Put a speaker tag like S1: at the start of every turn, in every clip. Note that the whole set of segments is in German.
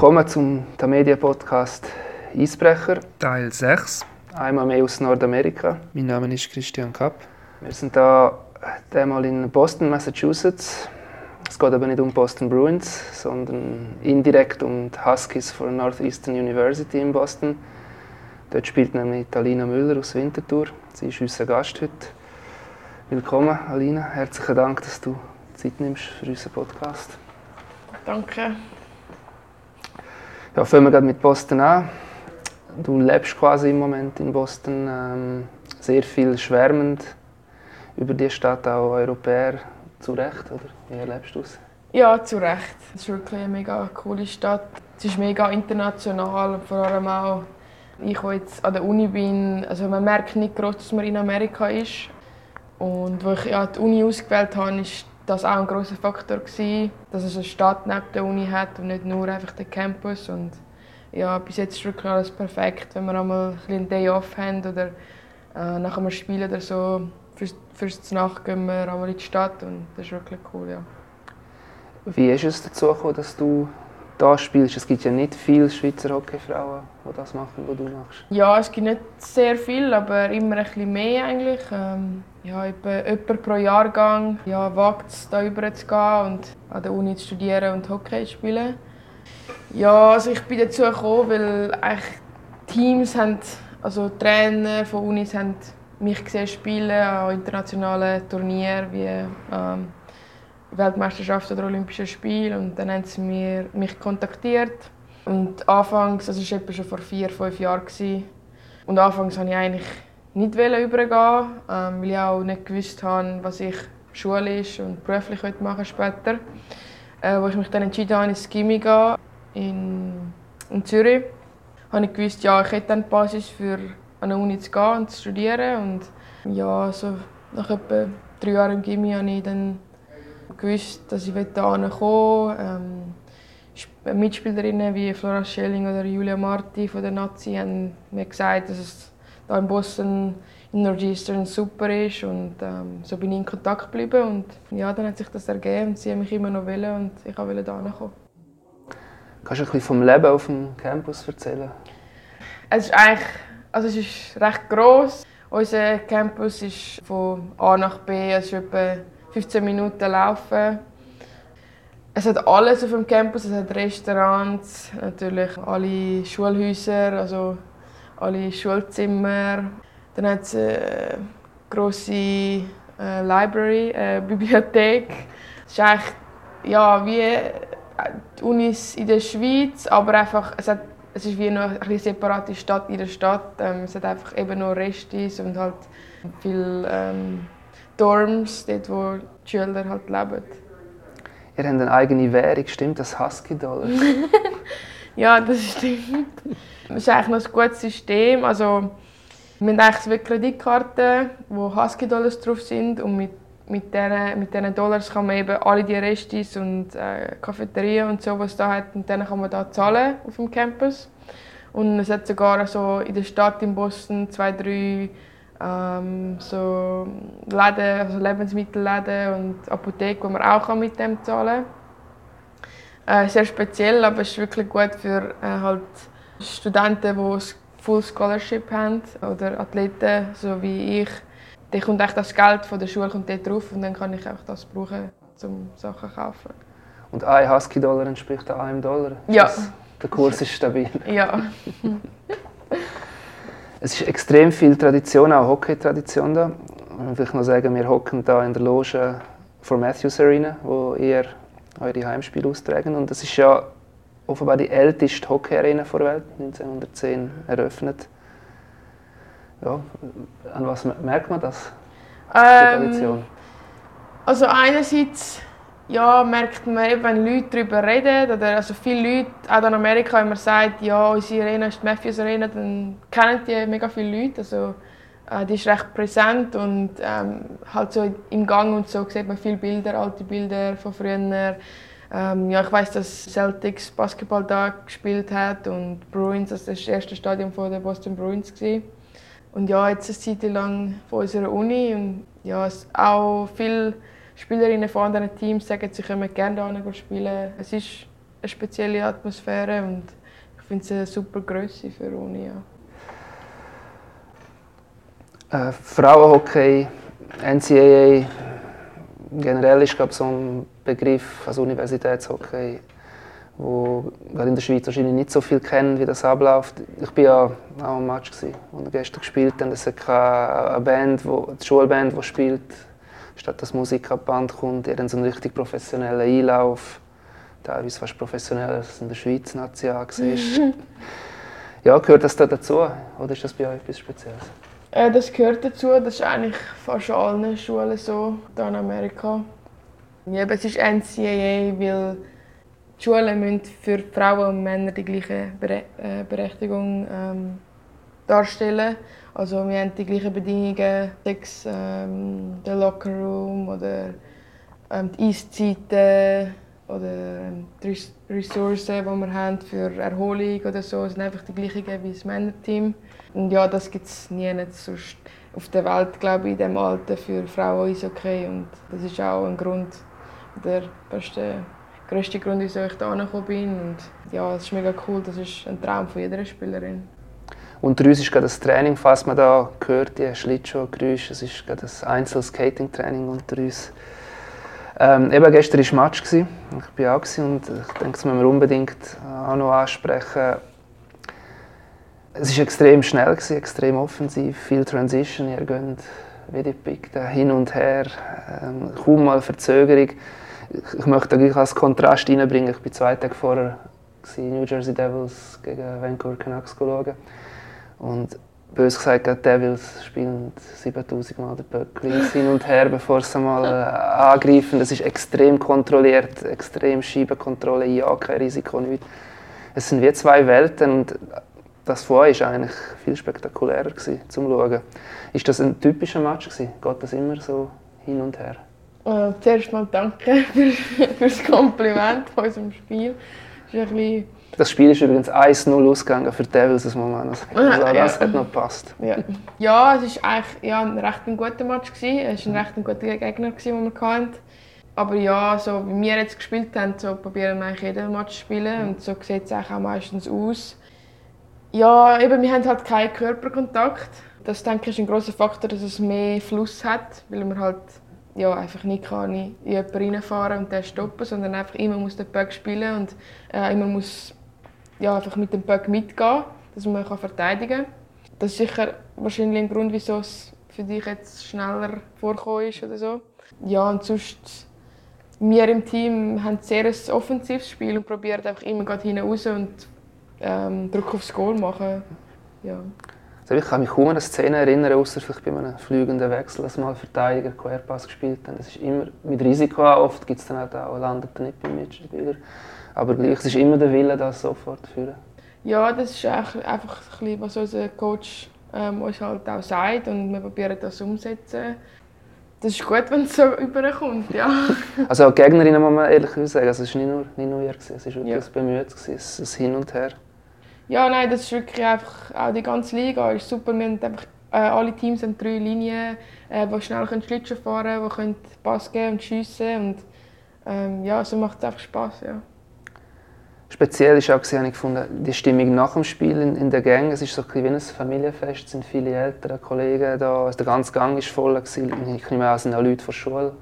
S1: willkommen zum Tamedia Podcast Eisbrecher.
S2: Teil 6.
S1: Einmal mehr aus Nordamerika.
S2: Mein Name ist Christian Kapp.
S1: Wir sind da einmal in Boston, Massachusetts. Es geht aber nicht um Boston Bruins, sondern indirekt um die Huskies von Northeastern University in Boston. Dort spielt nämlich Alina Müller aus Winterthur. Sie ist unser Gast heute. Willkommen, Alina. Herzlichen Dank, dass du Zeit nimmst für unseren Podcast.
S3: Danke.
S1: Ja, fangen wir gerade mit Boston an. Du lebst quasi im Moment in Boston, ähm, sehr viel schwärmend über die Stadt, auch Europäer, zu Recht, oder? Wie erlebst du es?
S3: Ja, zu Recht. Es ist wirklich eine mega coole Stadt. Es ist mega international vor allem auch, ich, der jetzt an der Uni bin, also man merkt nicht groß, dass man in Amerika ist. Und als ich ja, die Uni ausgewählt habe, ist das auch ein großer Faktor gewesen, dass es eine Stadt neben der Uni hat und nicht nur einfach den Campus. Und ja, bis jetzt ist wirklich alles perfekt, wenn wir einmal ein Day off haben oder äh, nach einem Spiel oder so. Fürs, fürs Nacht gehen wir einmal in die Stadt und das ist wirklich cool, ja.
S1: Wie ist es dazu gekommen, dass du da spielst? Es gibt ja nicht viele Schweizer Hockeyfrauen, die das machen, was du machst.
S3: Ja, es gibt nicht sehr viel, aber immer ein bisschen mehr eigentlich. Ähm, ja, etwa pro Jahrgang ja, wagt es, da rüber zu gehen und an der Uni zu studieren und Hockey zu spielen. Ja, also ich bin dazu gekommen, weil eigentlich Teams haben, also Trainer von Unis haben mich gesehen spielen an internationalen Turnieren wie ähm, Weltmeisterschaft oder Olympische Spiele und dann haben sie mir, mich kontaktiert. Und anfangs, das war schon vor vier, fünf Jahren und anfangs wollte ich eigentlich nicht übergehen, ähm, weil ich auch nicht gewusst habe, was ich schulisch und beruflich machen später. Äh, wo ich mich dann entschieden habe, ins Gimmi gehen in, in Zürich, habe ich gewusst, ja, ich hätte die Basis für an der Uni zu gehen und zu studieren. Und ja, so nach etwa drei Jahren im Gimmi habe ich dann gewusst, dass ich hierher kommen ähm, Mitspielerinnen wie Flora Schelling oder Julia Marti von der Nazi haben mir gesagt, dass es hier in Boston in Northeastern super ist und ähm, so bin ich in Kontakt geblieben und ja, dann hat sich das ergeben und sie haben mich immer noch wollen und ich wollte hierher kommen.
S1: Kannst du ein bisschen vom Leben auf dem Campus erzählen?
S3: Es ist eigentlich, also es ist recht groß. Unser Campus ist von A nach B, es ist etwa 15 Minuten laufen. Es hat alles auf dem Campus, es hat Restaurants, natürlich alle Schulhäuser, also alle Schulzimmer. Dann hat es eine grosse äh, Library, eine Bibliothek. Es ist eigentlich ja, wie die Unis in der Schweiz, aber einfach, es, hat, es ist wie noch eine separate Stadt in der Stadt. Ähm, es hat einfach eben noch Restis und halt viele ähm, Dorms, dort wo die Schüler halt leben.
S1: Ihr habt eine eigene Währung, stimmt das? Husky-Dollar?
S3: ja, das stimmt. Das ist eigentlich noch ein gutes System. Also, wir haben eigentlich zwei Kreditkarten, wo Husky-Dollars drauf sind und mit mit diesen, mit diesen Dollars kann man eben alle die Restis und äh, Cafeterien und so, was da hat, und dann kann man da zahlen auf dem Campus. Und es hat sogar so in der Stadt in Boston zwei, drei ähm, so Läden, also Lebensmittelläden und Apotheken, wo man auch mit dem zahlen kann. Äh, sehr speziell, aber es ist wirklich gut für äh, halt Studenten, die ein Full Scholarship haben oder Athleten, so wie ich. Dann kommt echt das Geld von der Schule kommt dort drauf und dann kann ich einfach das brauchen, um Sachen zu kaufen.
S1: Und ein Husky-Dollar entspricht einem Dollar?
S3: Ja.
S1: Das, der Kurs ist stabil?
S3: Ja.
S1: Es ist extrem viel Tradition, auch Hockey-Tradition da. Ich will noch sagen, wir hocken da in der Loge vor Matthews Arena, wo ihr eure Heimspiele austragen. Und das ist ja offenbar die älteste Hockey-Arena der Welt, 1910 eröffnet. Ja, an was merkt man das?
S3: Ähm, also einerseits ja, merkt man eben, wenn Leute darüber reden, oder also viele Leute, auch in Amerika, wenn man sagt, ja, unsere Arena ist die Matthews Arena, dann kennen die mega viele Leute. Also, äh, die ist recht präsent und ähm, halt so im Gang und so sieht man viele Bilder, alte Bilder von früher. Ähm, ja, ich weiß, dass Celtics Basketball da gespielt hat und Bruins, das war das erste Stadion der Boston Bruins gewesen. Und ja, jetzt eine Zeit lang von unserer Uni und ja, es auch viel Spielerinnen von anderen Teams sagen, sie können gerne hier spielen. Es ist eine spezielle Atmosphäre und ich finde es eine super Größe für Uni.
S1: Ja. Äh, Frauenhockey, NCAA, generell ist glaube so ein Begriff als Universitätshockey, wo gerade in der Schweiz wahrscheinlich nicht so viel kennen, wie das abläuft. Ich war ja auch am Match, gewesen, wo gestern gespielt haben. Es ist eine Band, wo, die Schulband, die spielt, statt dass Musik ab Band kommt. Haben so einen richtig professionellen Einlauf, teilweise fast professioneller als in der Schweiz Nazi angesehen Ja, gehört das da dazu oder ist das bei euch etwas Spezielles?
S3: Äh, das gehört dazu. Das ist eigentlich fast allen Schulen so hier in Amerika. Ja, es ist NCAA, weil die Schulen müssen für Frauen und Männer die gleiche Bere äh, Berechtigung ähm, darstellen. Also wir haben die gleichen Bedingungen, sechs, ähm, der Lockerroom oder ähm, die Eiszeiten oder ähm, die Ressourcen, die wir haben für Erholung oder so, sind einfach die gleichen wie das Männerteam. Und ja, das gibt es nie sonst auf der Welt, glaube ich, in diesem Alter für Frauen ist okay. Und das ist auch ein Grund, der beste, größte Grund, wieso ich hier gekommen bin. Und ja, es ist mega cool, das ist ein Traum von jeder Spielerin.
S1: Unter uns ist gerade das Training, falls man da hört, die Schlittschuhgeräusche, es ist gerade das Einzel-Skating-Training unter uns. Ähm, eben gestern war Match, ich war auch und ich denke, das müssen wir unbedingt auch noch ansprechen. Es war extrem schnell, extrem offensiv, viel Transition, ihr geht wie die Pickten hin und her, ähm, kaum mal Verzögerung. Ich, möchte da als Kontrast reinbringen, ich war zwei Tage vorher in New Jersey Devils gegen Vancouver Canucks schauen. Und bös gesagt, die Devils spielen 7000 Mal den Puck hin und her, bevor sie mal äh, angreifen. Das ist extrem kontrolliert, extrem Scheibenkontrolle, ja, kein Risiko, nichts. Es sind wie zwei Welten und das euch war eigentlich viel spektakulärer gewesen, zum Schauen. Ist das ein typischer Match gewesen? Geht das immer so hin und her?
S3: Äh, zuerst mal danke für, für das Kompliment von unserem Spiel.
S1: ist ein bisschen das Spiel ist übrigens 1-0 ausgegangen für Devils, das muss man noch sagen. Also das hat noch gepasst.
S3: Ja, ja es war eigentlich ja, ein recht guter Match. Gewesen. Es war ein recht guter Gegner, den wir hatten. Aber ja, so wie wir jetzt gespielt haben, so probieren wir eigentlich jeden Match zu spielen. Und so sieht es auch meistens aus. Ja, eben, wir haben halt keinen Körperkontakt. Das denke ich, ist ein großer Faktor, dass es mehr Fluss hat, weil man halt ja, einfach nicht kann in jemanden reinfahren und den stoppen, sondern einfach immer muss den Bug spielen und äh, immer muss ja, einfach mit dem Bug mitgehen, dass man kann verteidigen kann. Das ist sicher wahrscheinlich ein Grund, wieso es für dich jetzt schneller vorgekommen ist oder so. Ja, und sonst, wir im Team haben sehr ein offensives Spiel und probieren einfach immer hinaus und ähm, Druck aufs Goal machen. Ja.
S1: Also ich kann mich kaum an eine Szene erinnern, außer vielleicht bei einem fliegenden Wechsel, dass mal Verteidiger Querpass gespielt haben. Das ist immer mit Risiko. Oft gibt es dann auch, landet nicht beim Mitspieler. Aber gleich, es ist immer der Wille, das sofort zu führen.
S3: Ja, das ist einfach ein bisschen, was unser Coach ähm, uns halt auch sagt und wir probieren das umzusetzen. Das ist gut, wenn es so überkommt, ja.
S1: also auch Gegnerinnen muss man ehrlich sagen, also es war nicht nur, nicht nur ihr, es war wirklich ja. bemüht, es ist Hin und Her.
S3: Ja, nein, das ist wirklich einfach, auch die ganze Liga ist super. Wir haben einfach, äh, alle Teams haben drei Linien, äh, die schnell können Schlittschuh fahren können, die können Pass geben und schiessen und ähm, ja, so macht es einfach Spass, ja.
S1: Speziell ist auch, habe ich gefunden, die Stimmung nach dem Spiel in, in der Gang. Es ist so ein wie ein Familienfest, es sind viele ältere Kollegen da. Also der ganze Gang war voll. Ich nehme an, es sind auch Leute von der Schule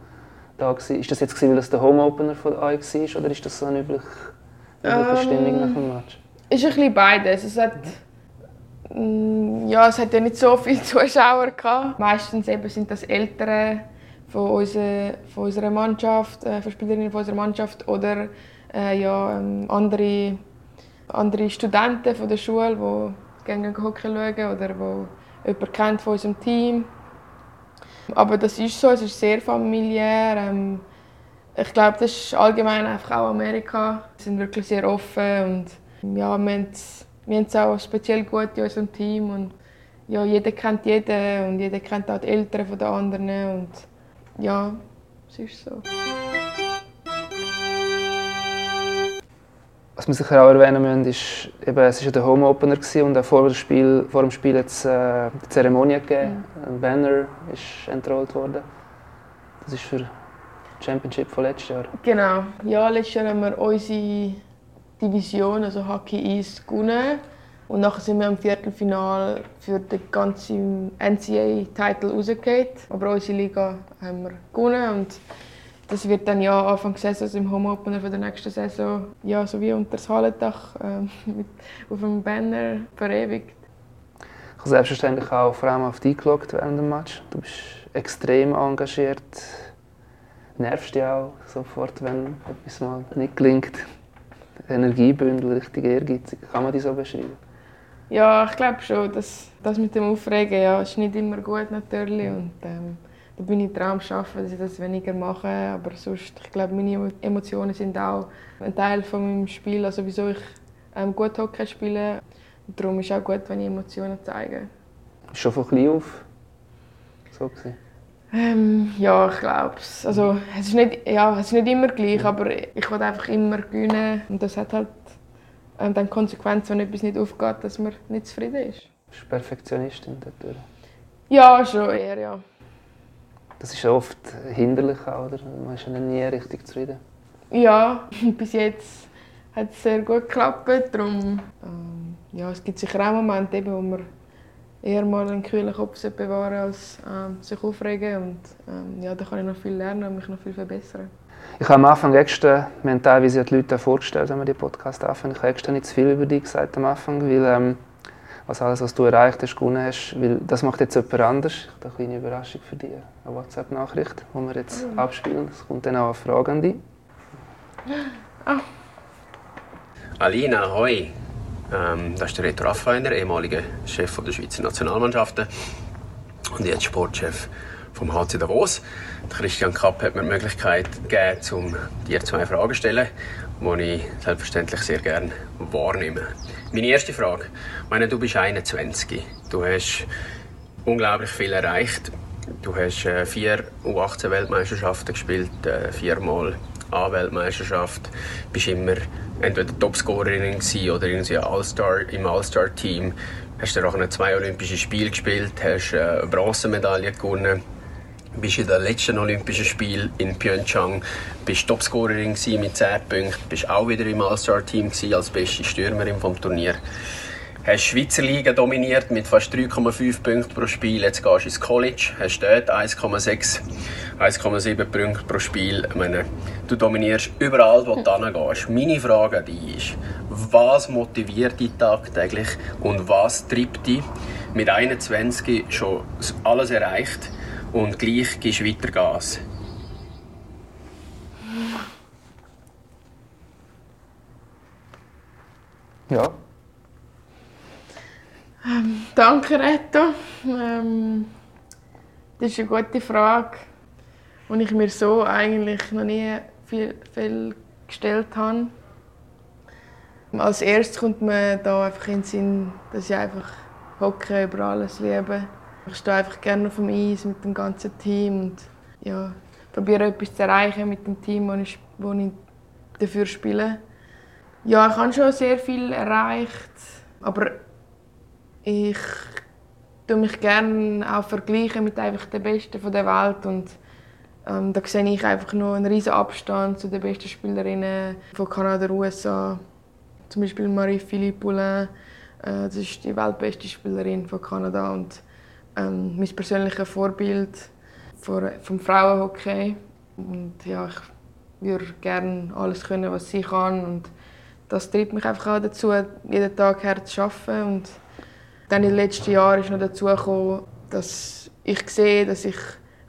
S1: da. Gewesen. Ist das jetzt, weil das der Home-Opener von euch war oder ist das so eine übliche, übliche ähm, Stimmung nach dem Match?
S3: Ist ein bisschen beides. Es hat, mm, ja, es hat ja nicht so viele Zuschauer gehabt. Meistens eben sind das Ältere von unserer, von unserer Mannschaft, äh, von Spielerinnen von unserer Mannschaft oder äh, ja, ähm, andere, andere Studenten von der Schule, die gerne Hockey schauen oder die jemanden kennt von unserem Team. Aber das ist so, es ist sehr familiär. Ähm, ich glaube, das ist allgemein einfach auch Amerika. Sie sind wirklich sehr offen und ja, wir haben es, wir auch speziell gut in unserem Team und ja, jeder kennt jeden und jeder kennt auch die Eltern den anderen und ja, es ist so.
S1: Was wir sicher auch erwähnen müssen, ist, eben, es war ja der Home Opener und auch vor dem Spiel, vor dem Spiel es äh, eine Zeremonie gegeben. Mhm. Ein Banner ist entrollt worden. Das ist für die Championship von letztes Jahr.
S3: Genau. Ja, letztes Jahr haben wir unsere, Division, also Hockey East, gewonnen. Und nachher sind wir im Viertelfinal für den ganzen NCAA-Titel rausgekommen. Aber unsere Liga haben wir gewonnen. Und das wird dann ja Anfang der Saison, also im Home-Opener der nächsten Saison, ja, so wie unter das Hallendach äh, mit, auf dem Banner verewigt.
S1: Ich habe selbstverständlich auch vor allem auf dich geschaut während dem Match. Du bist extrem engagiert. Nervst dich auch sofort, wenn etwas mal nicht gelingt. Energiebündel, richtig ehrgeizig. Kann man die so beschreiben?
S3: Ja, ich glaube schon. Das, das mit dem Aufregen ja, ist nicht immer gut natürlich. Und, ähm, da bin ich dran am Arbeiten, dass ich das weniger mache. Aber sonst, ich glaube, meine Emotionen sind auch ein Teil von meinem Spiel. Also wieso ich ähm, gut Hockey spiele. Und darum ist es auch gut, wenn ich Emotionen zeige.
S1: Schon von klein auf so gewesen?
S3: Ähm, ja, ich glaube es. Also, es ist nicht, ja, es ist nicht immer gleich, aber ich will einfach immer gewinnen. Und das hat halt ähm, dann Konsequenzen, wenn etwas nicht aufgeht, dass man nicht zufrieden ist.
S1: Bist du Perfektionistin dadurch?
S3: Ja, schon eher, ja.
S1: Das ist oft hinderlich, oder? Man ist ja nie richtig zufrieden.
S3: Ja, bis jetzt hat es sehr gut geklappt. Darum, ähm, ja, es gibt sicher auch Momente, eben, wo man eher mal einen kühlen Kopf bewahren als ähm, sich aufregen. Und ähm, ja, da kann ich noch viel lernen und mich noch viel verbessern.
S1: Ich habe am Anfang extra, wir haben teilweise die Leute vorgestellt, wenn wir den Podcast anfangen. Ich habe extra nicht zu viel über dich gesagt am Anfang, weil ähm, was alles, was du erreicht hast, gewonnen hast, weil das macht jetzt jemand anders. Ich habe eine kleine Überraschung für dich, eine WhatsApp-Nachricht, die wir jetzt mhm. abspielen. Es kommt dann auch eine Frage an dich.
S4: Ah. Alina, hoi. Ähm, das ist der Reto Raffiner, ehemaliger Chef der Schweizer Nationalmannschaften und jetzt Sportchef vom HC Davos. Christian Kapp hat mir die Möglichkeit gegeben, um dir zwei Fragen zu stellen, die ich selbstverständlich sehr gerne wahrnehme. Meine erste Frage. Ich meine, du bist 21. Du hast unglaublich viel erreicht. Du hast äh, vier U18-Weltmeisterschaften gespielt, äh, viermal A-Weltmeisterschaft. Bist immer entweder Topscorerin oder irgendwie All-Star im All-Star-Team. Hast du auch zwei Olympische Spiele gespielt, hast eine Bronzemedaille gewonnen bist in den letzten Olympischen Spielen in Pyeongchang bist Topscorerin mit 10 Punkten, bist auch wieder im All-Star-Team als beste Stürmerin vom Turnier. Hast die Schweizer Liga dominiert mit fast 3,5 Punkten pro Spiel. Jetzt gehst du ins College, hast dort 1,6, 1,7 Punkte pro Spiel. Ich meine, du dominierst überall, wo du hingehst. Meine Frage an dich ist, was motiviert dich tagtäglich und was treibt dich mit 21 schon alles erreicht? Und gleich gibst du weiter Gas.
S1: Ja.
S3: Ähm, danke, Reto. Ähm, das ist eine gute Frage, die ich mir so eigentlich noch nie viel, viel gestellt habe. Als erstes kommt mir da einfach in den Sinn, dass ich einfach Hockey über alles liebe. Ich stehe einfach gerne auf dem Eis mit dem ganzen Team und ja, probiere etwas zu erreichen mit dem Team, wo ich, wo ich dafür spiele. Ja, ich habe schon sehr viel erreicht, aber ich tue mich gerne auch vergleichen mit einfach den Besten der Welt und ähm, da sehe ich einfach noch einen riesen Abstand zu den besten Spielerinnen von Kanada und USA. Zum Beispiel Marie-Philippe Poulin, äh, das ist die weltbeste Spielerin von Kanada und ähm, mein persönliches Vorbild vom Frauenhockey. Und ja, ich würde gerne alles können, was sie kann. Und das treibt mich einfach auch dazu, jeden Tag hart zu arbeiten. Und dann in den letzten Jahren ist noch dazu gekommen, dass ich sehe, dass ich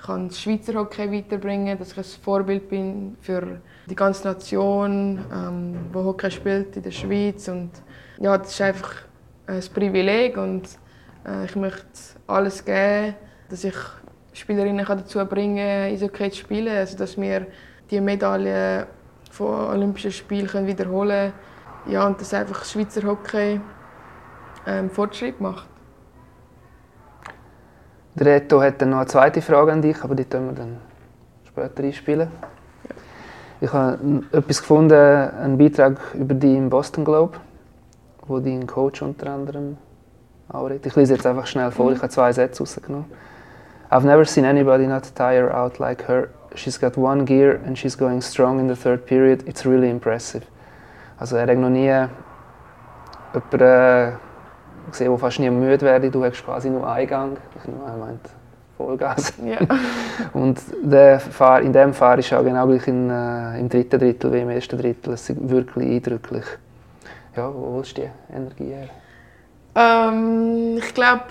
S3: das Schweizer Hockey weiterbringen kann, dass ich ein Vorbild bin für die ganze Nation, ähm, die Hockey spielt in der Schweiz. Und ja, das ist einfach ein Privileg und ich möchte alles geben, dass ich Spielerinnen dazu bringen kann, Eishockey zu spielen. Also, dass wir die Medaille von Olympischen Spielen wiederholen können. Ja, und dass einfach das Schweizer Hockey ähm, Fortschritt macht.
S1: Der Reto hat dann noch eine zweite Frage an dich, aber die können wir dann später einspielen. Ja. Ich habe etwas gefunden, einen Beitrag über dich im Boston Globe, wo dein Coach unter anderem Ich lese jetzt einfach schnell vor, ich habe zwei Sätze rausgenommen. I've never seen anybody not tire out like her. She's got one gear and she's going strong in the third period. It's really impressive. Also er hat noch nie jemanden äh, gesehen, der fast nie müde werde. Du hast quasi nur Eingang. Ich meine, Vollgas.
S3: Ja.
S1: Und der Fahr, in dem Fahr ist auch genau gleich in, äh, im dritten Drittel wie im ersten Drittel. Es ist wirklich eindrücklich. Ja, wo holst du die Energie her?
S3: Ähm, ich glaube,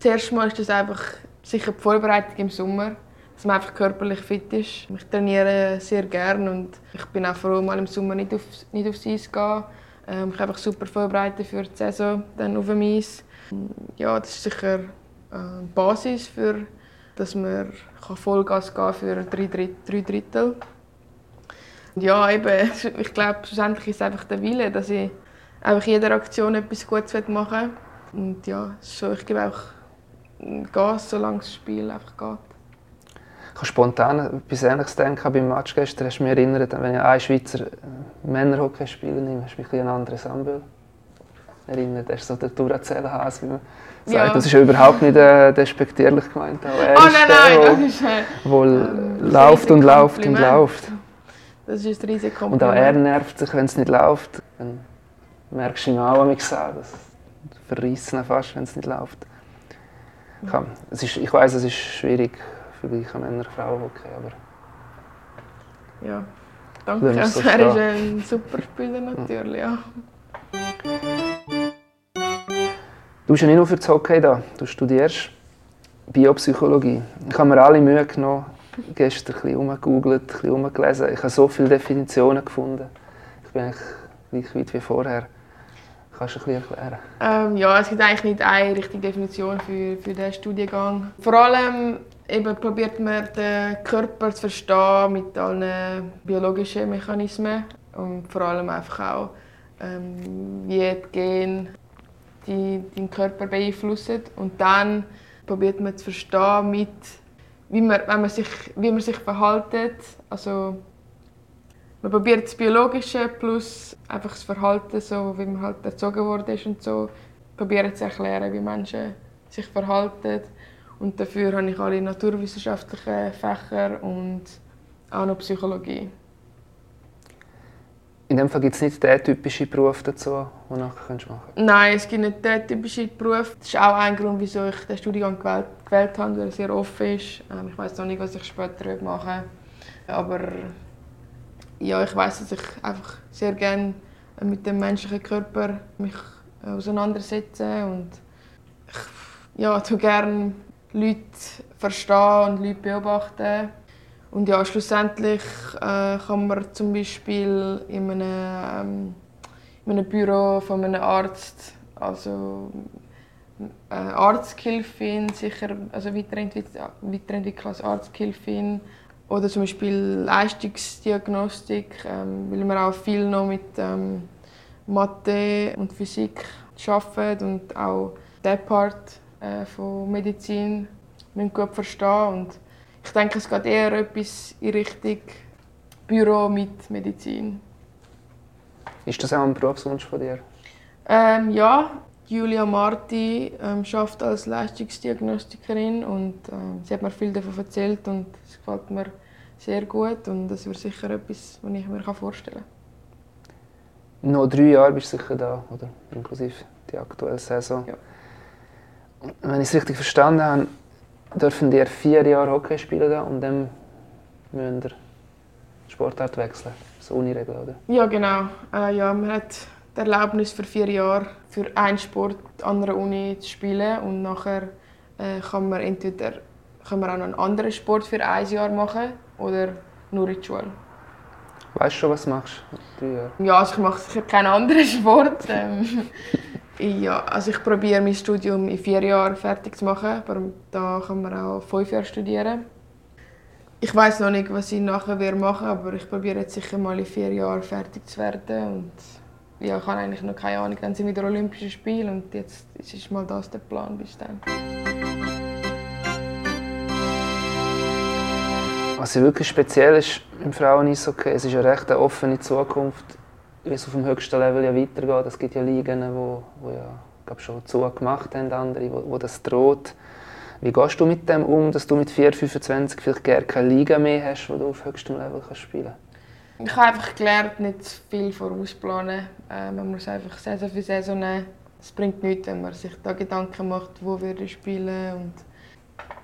S3: zuerst mal ist das einfach sicher die Vorbereitung im Sommer, dass man einfach körperlich fit ist. Ich trainiere sehr gerne und ich bin auch froh, mal im Sommer nicht, auf, nicht aufs Eis zu gehen. Ähm, ich einfach super vorbereitet für die Saison dann auf dem Eis. Ja, das ist sicher äh, Basis, für, dass man Vollgas gehen für drei, drei Drittel. Ja, eben, ich glaube, schlussendlich ist es einfach der Wille, dass ich einfach jeder Aktion etwas Gutes machen will. Und ja, so, ich gebe auch Gas, solange das Spiel einfach geht.
S1: Ich habe spontan etwas Ähnliches denken beim Match gestern. Hast du mich erinnert, wenn ich einen Schweizer äh, Männerhockeyspieler nehme, hast du mich ein anderes Anbild erinnert. Das ist so der Duracell-Hase, wie man ja. Das ist ja überhaupt nicht äh, despektierlich gemeint.
S3: Er oh nein, nein, der, das ist äh,
S1: wo ähm, läuft und läuft und läuft.
S3: Das ist ein riesiges
S1: Und auch er nervt sich, wenn es nicht läuft. Dann merkst du ihm auch, gesagt, das verreissen fast, wenn es nicht läuft. Kann, es ist, ich weiß, es ist schwierig für Männer Frauen Hockey, aber
S3: ja, danke. Er ist ein super Spieler natürlich. Ja.
S1: Du bist ja nicht nur für das Hockey da, du studierst Biopsychologie. Ich habe mir alle Mühe genommen, gestern ein bisschen umgegoogelt, ein bisschen umgelesen. Ich habe so viele Definitionen gefunden. Ich bin eigentlich gleich weit wie vorher. Kannst du ein bisschen erklären?
S3: Ähm, ja, es gibt eigentlich nicht eine richtige Definition für, für diesen Studiengang. Vor allem eben probiert man den Körper zu verstehen mit allen biologischen Mechanismen und vor allem einfach auch ähm, wie die Gene die deinen Körper beeinflussen. Und dann probiert man zu verstehen, mit, wie, man, wenn man sich, wie man sich verhält. Also, man probiert das Biologische plus einfach das Verhalten, so wie man halt erzogen worden ist und so, probieren zu erklären, wie Menschen sich verhalten. Und dafür habe ich alle naturwissenschaftlichen Fächer und auch noch Psychologie.
S1: In dem Fall gibt es nicht den typischen Beruf dazu, den du nachher machen kannst?
S3: Nein, es gibt nicht den typischen Beruf. Das ist auch ein Grund, wieso ich den Studiengang gewählt, gewählt habe, weil er sehr offen ist. Ähm, ich weiß noch nicht, was ich später machen will. Aber ja, ich weiß, dass ich einfach sehr gerne mit dem menschlichen Körper mich auseinandersetze und ich ja, tue gerne Leute verstehen und Leute beobachten. Und ja, schlussendlich äh, kann man zum Beispiel in einem, ähm, in einem Büro von einem Arzt, also äh, Arzthilfin sicher also weiterentwickeln als Arzthilfin oder zum Beispiel Leistungsdiagnostik, ähm, weil wir auch viel noch mit ähm, Mathe und Physik arbeiten und auch diesen Part äh, von Medizin gut verstehen und ich denke, es geht eher etwas in Richtung Büro mit Medizin.
S1: Ist das auch ein Berufswunsch von dir?
S3: Ähm, ja, Julia Marti ähm, arbeitet als Leistungsdiagnostikerin und ähm, sie hat mir viel davon erzählt und gefällt mir sehr gut und das wäre sicher etwas, was ich mir vorstellen
S1: kann. Noch drei Jahre bist du sicher da, oder? Inklusive die aktuelle Saison.
S3: Ja.
S1: Wenn ich es richtig verstanden habe, dürfen ihr vier Jahre Hockey spielen da und dann müsst ihr Sportart wechseln. So Uniregel, oder?
S3: Ja, genau. Äh, ja, man hat die Erlaubnis für vier Jahre für einen Sport an einer Uni zu spielen und nachher äh, kann man entweder kann man auch noch einen anderen Sport für ein Jahr machen oder nur in die Schule.
S1: Weißt du schon, was du machst? Jahre?
S3: Ja, also ich mache sicher keinen anderen Sport. Ähm, ja, also ich probiere mein Studium in vier Jahren fertig zu machen, aber da kann man auch fünf Jahre studieren. Ich weiß noch nicht, was ich nachher machen werde, aber ich probiere jetzt sicher mal in vier Jahren fertig zu werden und ja, ich habe eigentlich noch keine Ahnung, dann sind wieder Olympische Spiele und jetzt ist mal das der Plan bis dann.
S1: Was wirklich speziell ist im Frauen-Eishockey, es ist eine recht offene Zukunft wie es auf dem höchsten Level ja weitergeht. Es gibt ja Ligen, die wo, wo ja, glaub, schon zugemacht haben, andere, wo, wo das droht. Wie gehst du mit dem um, dass du mit 4, 25 vielleicht gerne keine Liga mehr hast, wo du auf höchstem Level kannst spielen
S3: Ich habe einfach gelernt, nicht viel vorausplanen. Äh, man muss einfach Saison für Saison nehmen. Es bringt nichts, wenn man sich da Gedanken macht, wo wir spielen und,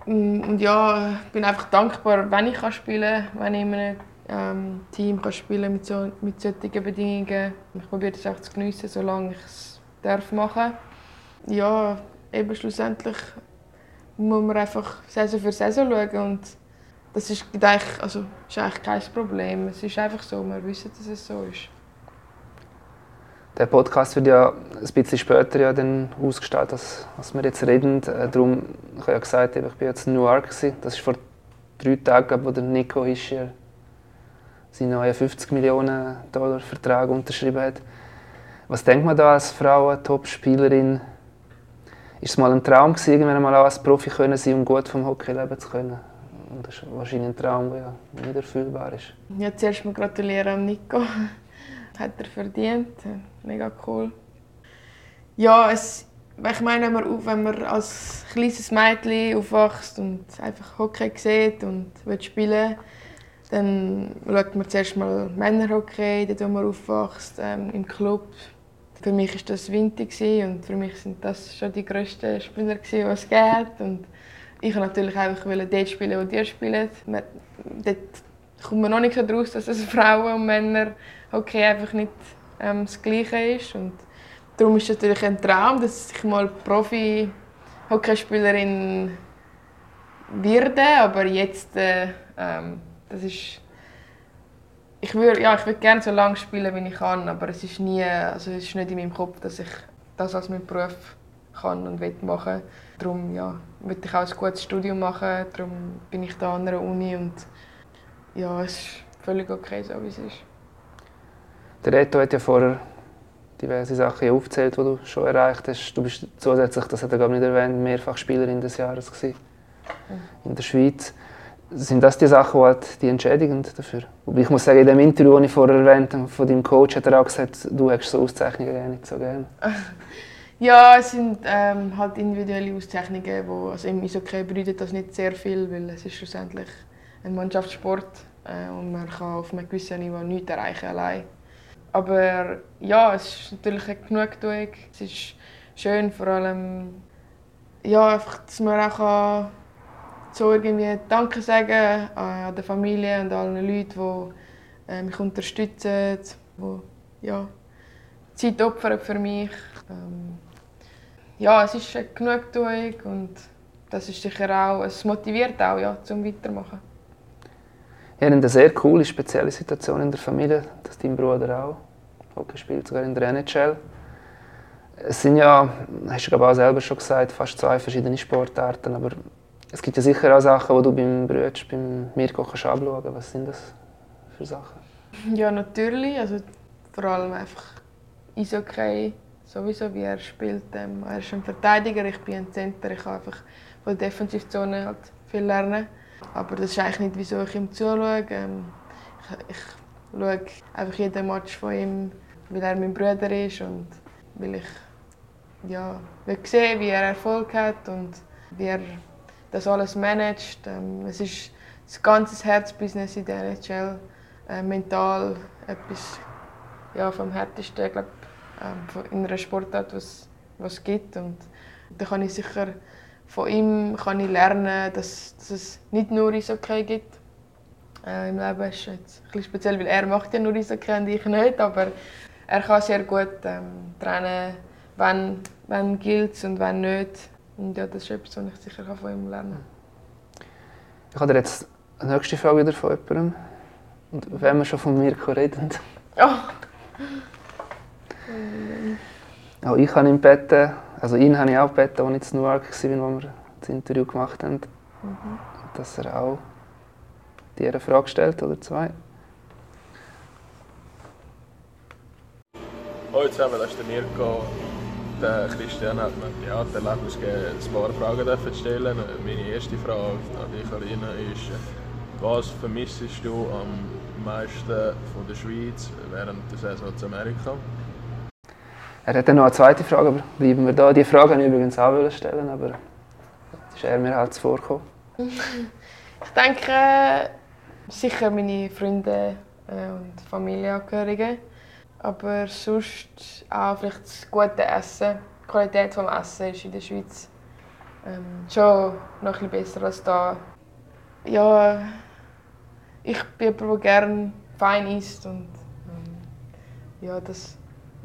S3: und ja, ich bin einfach dankbar, wenn ich spielen kann, wenn ich in einem ähm, Team kann spielen mit, so, mit solchen Bedingungen. Ich probiere es auch zu geniessen, solange ich es darf machen Ja, eben schlussendlich muss man einfach Saison für Saison schauen und das ist eigentlich, also, ist eigentlich kein Problem. Es ist einfach so, wir wissen, dass es so ist.
S1: Der Podcast wird ja ein bisschen später ja dann ausgestrahlt, als, als wir jetzt reden. Äh, darum, ich habe ja gesagt, ich bin jetzt in New York. Das ist vor drei Tagen, wo der Nico Hischier seinen neuen 50 Millionen Dollar Vertrag unterschrieben hat. Was denkt man da als Frau, Top-Spielerin? Ist es mal ein Traum gewesen, irgendwann mal als Profi können sein, um gut vom Hockey leben zu können? Und das ist wahrscheinlich ein Traum, der ja nicht erfüllbar ist.
S3: Ja, zuerst mal gratulieren an Nico. Hat er verdient. Mega cool. Ja, es, ich meine, wenn man, wenn man als kleines Mädchen aufwächst und einfach Hockey sieht und will spielen dann schaut man zuerst mal Männerhockey, dort wo man aufwächst, ähm, im Club. Für mich war das Winter und für mich sind das schon die grössten Spieler, die es gibt. Und ich wollte natürlich einfach dort spielen, wo die spielen. Man, dort kommt man noch nicht so daraus, dass es Frauen und Männer Hockey einfach nicht ähm, das Gleiche ist. Und darum ist es natürlich ein Traum, dass ich mal Profi-Hockeyspielerin werde. Aber jetzt, äh, ähm, das ist ich würde ja, würd gerne so lange spielen, wie ich kann, aber es ist nie, also es ist nicht in meinem Kopf, dass ich das als meinen Beruf kann und will machen. Darum ja, will ich auch ein gutes Studium machen, darum bin ich da an einer Uni und ja, es ist völlig okay, so wie es ist.
S1: Der Reto hat ja vorher diverse Sachen aufgezählt, die du schon erreicht hast. Du bist zusätzlich, das hat er glaube ich nicht erwähnt, mehrfach Spielerin des Jahres gewesen, in der Schweiz. Sind das die Sachen, die, halt die entschädigend dafür? ich muss sagen, in dem Interview, das ich vorher erwähnt habe, von deinem Coach, hat er auch gesagt, du hättest so Auszeichnungen nicht so gerne.
S3: Ja, es sind ähm, halt individuelle Auszeichnungen, wo, also im Eishockey bedeutet das nicht sehr viel, weil es ist schlussendlich ein Mannschaftssport äh, und man kann auf einem gewissen Niveau nichts erreichen allein. Aber ja, es ist natürlich eine Genugtuung. Es ist schön, vor allem, ja, einfach, dass man auch kann so irgendwie Danke sagen äh, an der Familie und allen Leuten, die äh, mich unterstützen, die ja, Zeit opfern für mich. Ähm, ja, es ist eine Genugtuung und das ist sicher auch, es motiviert auch, ja, zum Weitermachen.
S1: Ja, eine sehr coole, spezielle Situation in der Familie, dass dein Bruder auch Hockey spielt, sogar in der NHL. Es sind ja, hast du glaube auch selber schon gesagt, fast zwei verschiedene Sportarten, aber es gibt ja sicher auch Sachen, die du beim Brütsch, beim Mirko kannst anschauen kannst. Was sind das für Sachen?
S3: Ja, natürlich. Also, vor allem einfach Eishockey, sowieso wie er spielt. Ähm, er ist ein Verteidiger, ich bin ein Center. Ich kann einfach von der Defensivzone halt viel lernen. Aber das ist eigentlich nicht, wieso ich ihm zuschaue. Ähm, ich, ich schaue einfach jeden Match von ihm, weil er mein Bruder ist und weil ich ja, will sehen, wie er Erfolg hat und wie er das alles managt. Ähm, es ist ein ganzes Herzbusiness in der NHL. Äh, mental etwas ja, vom härtesten glaub, ähm, in einer Sportart, was es gibt. Und da kann ich sicher von ihm kann ich lernen, dass, dass es nicht nur Eishockey gibt. Äh, Im Leben ist es jetzt ein speziell, weil er macht ja nur Eishockey und ich nicht, aber er kann sehr gut ähm, trennen, wann, wann gilt und wann nicht. Und ja, das ist etwas, was ich sicher von ihm lernen kann.
S1: Ich habe jetzt eine nächste Frage wieder von jemandem. Und wenn wir schon von Mirko reden. Oh. Auch ich habe ihn gebeten, also ihn habe ich auch gebeten, als ich in New York war, als wir das Interview gemacht haben, mhm. dass er auch dir eine Frage stellt oder zwei.
S5: Hallo zusammen, das ist der Mirko der Christian hat mir ja, die Erlaubnis gegeben, ein paar Fragen zu stellen. Meine erste Frage an dich, Alina, ist, was vermisst du am meisten von der Schweiz während der Saison zu Amerika?
S1: Er dann noch eine zweite Frage, aber bleiben wir da. Die Frage wollte ich übrigens auch stellen, aber ist er mir halt zuvorgekommen.
S3: ich denke, sicher meine Freunde, äh, und Familienangehörigen. Aber sonst auch vielleicht das gute Essen. Die Qualität des Essen ist in der Schweiz ähm, schon noch ein besser als da. Ja, ich bin jemand, der gerne fein isst und ähm, ja, das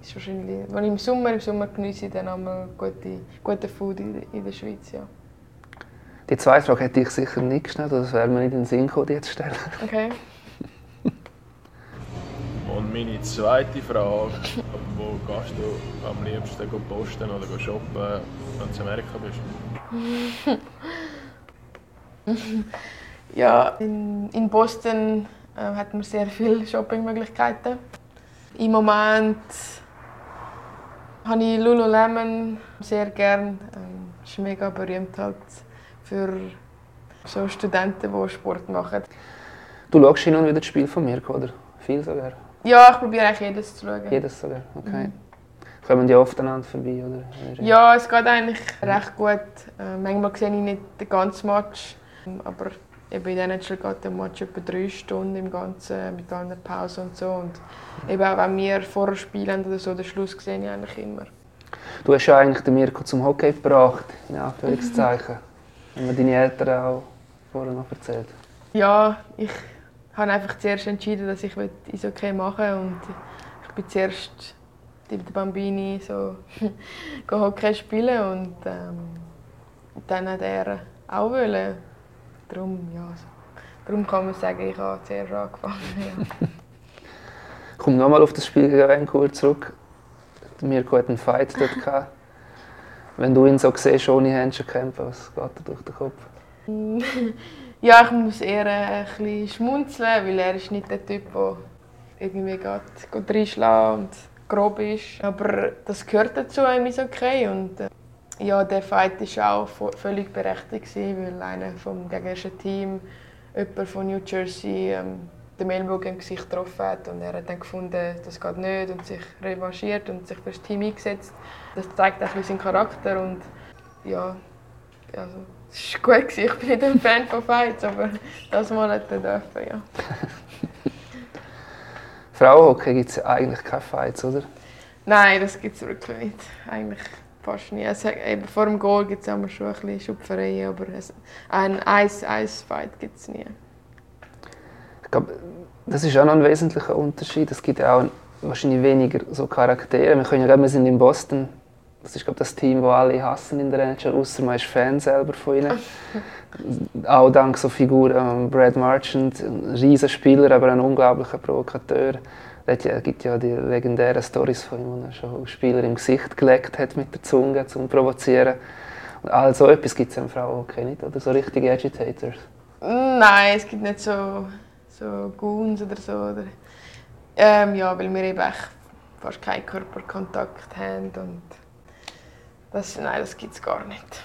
S3: ist wahrscheinlich, wenn ich im Sommer, im Sommer genieße ich dann einmal gute, gute Food in, in der Schweiz, ja.
S1: Die zweite Frage hätte ich sicher nicht gestellt, das wäre mir nicht in den Sinn gekommen, die zu stellen.
S3: Okay.
S5: Und meine zweite Frage, wo gehst du am liebsten go posten oder go shoppen, wenn du in Amerika bist?
S3: Ja, in, in Boston äh, hat man sehr viele Shoppingmöglichkeiten. Im Moment habe ich Lululemon sehr gern. Ähm, ist mega berühmt halt für so Studenten, die Sport machen.
S1: Du schaust hin und wieder das Spiel von Mirko, oder? Viel sogar?
S3: Ja, ich probiere eigentlich jedes zu schauen.
S1: Jedes sogar, okay. Kommen die oft aneinander vorbei, oder?
S3: Ja, es geht eigentlich recht gut. Äh, manchmal sehe ich nicht den ganzen Match, aber eben in geht der Match etwa drei Stunden im Ganzen mit allen Pausen und so. Und eben auch wenn wir vorher spielen oder so, den Schluss sehe ich eigentlich immer.
S1: Du hast ja eigentlich den Mirko zum Hockey gebracht, in Anführungszeichen. Haben mir deine Eltern auch vorher noch erzählt.
S3: Ja, ich habe einfach zuerst entschieden, dass ich Eishockey machen will. Und ich bin zuerst mit der Bambini so Hockey spielen und ähm, dann hat er auch wollen. Darum, ja, also, darum kann man sagen, ich habe zuerst angefangen. Ja.
S1: Ich komme nochmal auf das Spiel gegen Vancouver zurück. Mirko hat einen Fight dort gehabt. Wenn du ihn so siehst, ohne Händchen kämpfen, was geht dir durch den Kopf?
S3: ja, ich muss eher ein bisschen schmunzeln, weil er ist nicht der Typ, der irgendwie geht, geht reinschlagen und grob ist. Aber das gehört dazu im Eishockey und äh, ja, der Fight war auch völlig berechtigt, weil einer vom gegnerischen Team, jemand von New Jersey, ähm, den Ellbogen im Gesicht getroffen hat und er hat dann gefunden, das geht nicht und sich revanchiert und sich für das Team eingesetzt. Das zeigt auch seinen Charakter und ja, also, es war gut. Ich bin nicht ein Fan von Fights, aber das mal hat er dürfen, ja.
S1: Frauenhockey gibt es eigentlich keine Fights, oder?
S3: Nein, das gibt es wirklich nicht. Eigentlich nie. Also, eben vor dem Goal gibt es immer schon ein bisschen Schupfereien, aber ein Eis-Eis-Fight gibt es nie.
S1: Ich glaube, das ist auch noch ein wesentlicher Unterschied. Es gibt auch wahrscheinlich weniger so Charaktere. Wir, können ja, wir sind in Boston. Das ist glaube das Team, das alle hassen in der NHL, außer man ist Fan selber von ihnen. auch dank so Figuren, Brad Marchand, ein riesiger Spieler, aber ein unglaublicher Provokateur. Es gibt ja die legendären Stories von ihm, wo er schon Spieler im Gesicht gelegt hat mit der Zunge, um zu provozieren. Und all so etwas gibt es in Frauenhockey nicht, oder? So richtige Agitators.
S3: Nein, es gibt nicht so so Goons oder so. Oder, ähm, ja, weil wir eben fast keinen Körperkontakt haben und das, nein, das gibt es gar nicht.